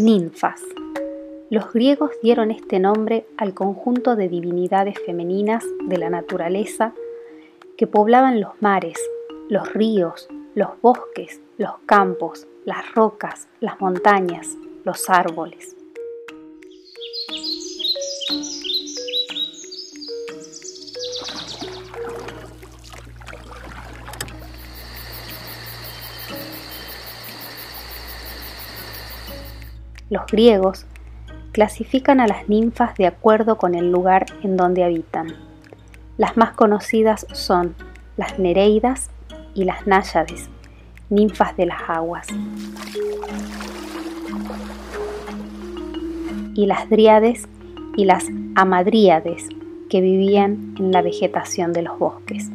Ninfas. Los griegos dieron este nombre al conjunto de divinidades femeninas de la naturaleza que poblaban los mares, los ríos, los bosques, los campos, las rocas, las montañas, los árboles. Los griegos clasifican a las ninfas de acuerdo con el lugar en donde habitan. Las más conocidas son las Nereidas y las Náyades, ninfas de las aguas. Y las Dríades y las Amadríades, que vivían en la vegetación de los bosques.